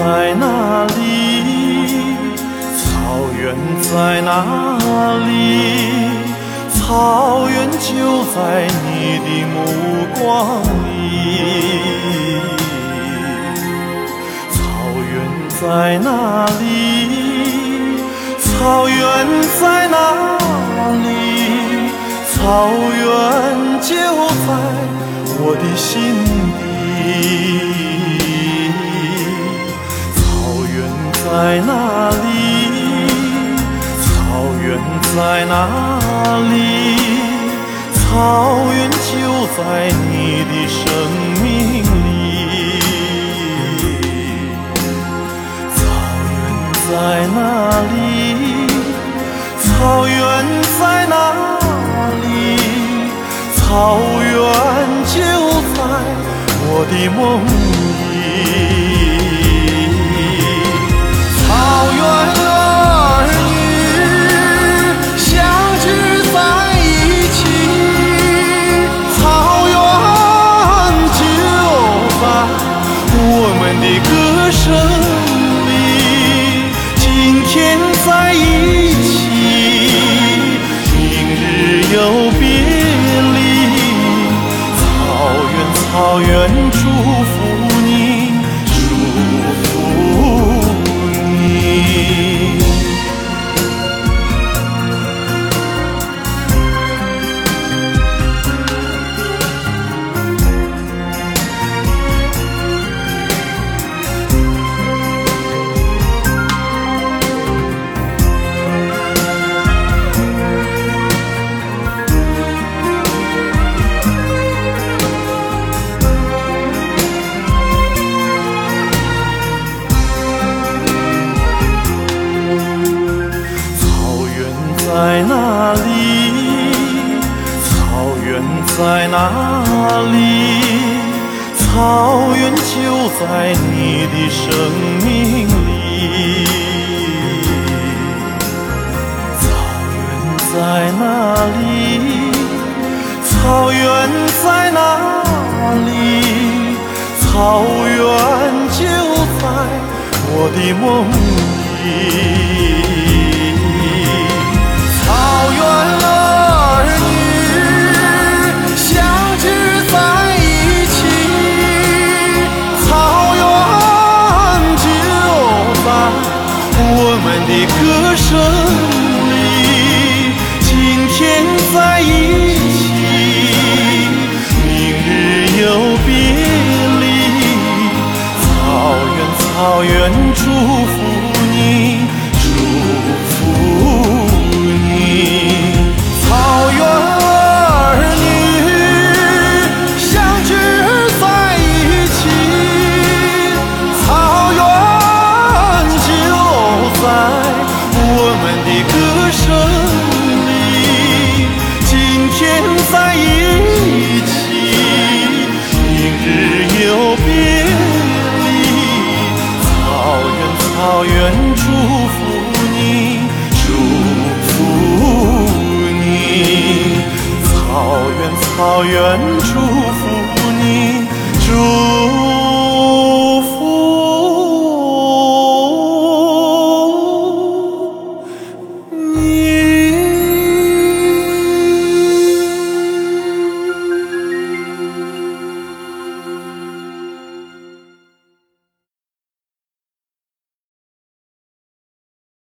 在哪里？草原在哪里？草原就在你的目光里。草原在哪里？草原在哪里？草原就在我的心里。在哪里？草原在哪里？草原就在你的生命里。草原在哪里？草原在哪里？草原就在我的梦里。我们的歌声里。今天在一在哪里？草原就在你的生命里。草原在哪里？草原在哪里？草原就在我的梦里。在一起，明日又别离。草原，草原，祝福在一起，明日又别离。草原，草原，祝福你，祝福你。草原，草原，祝福，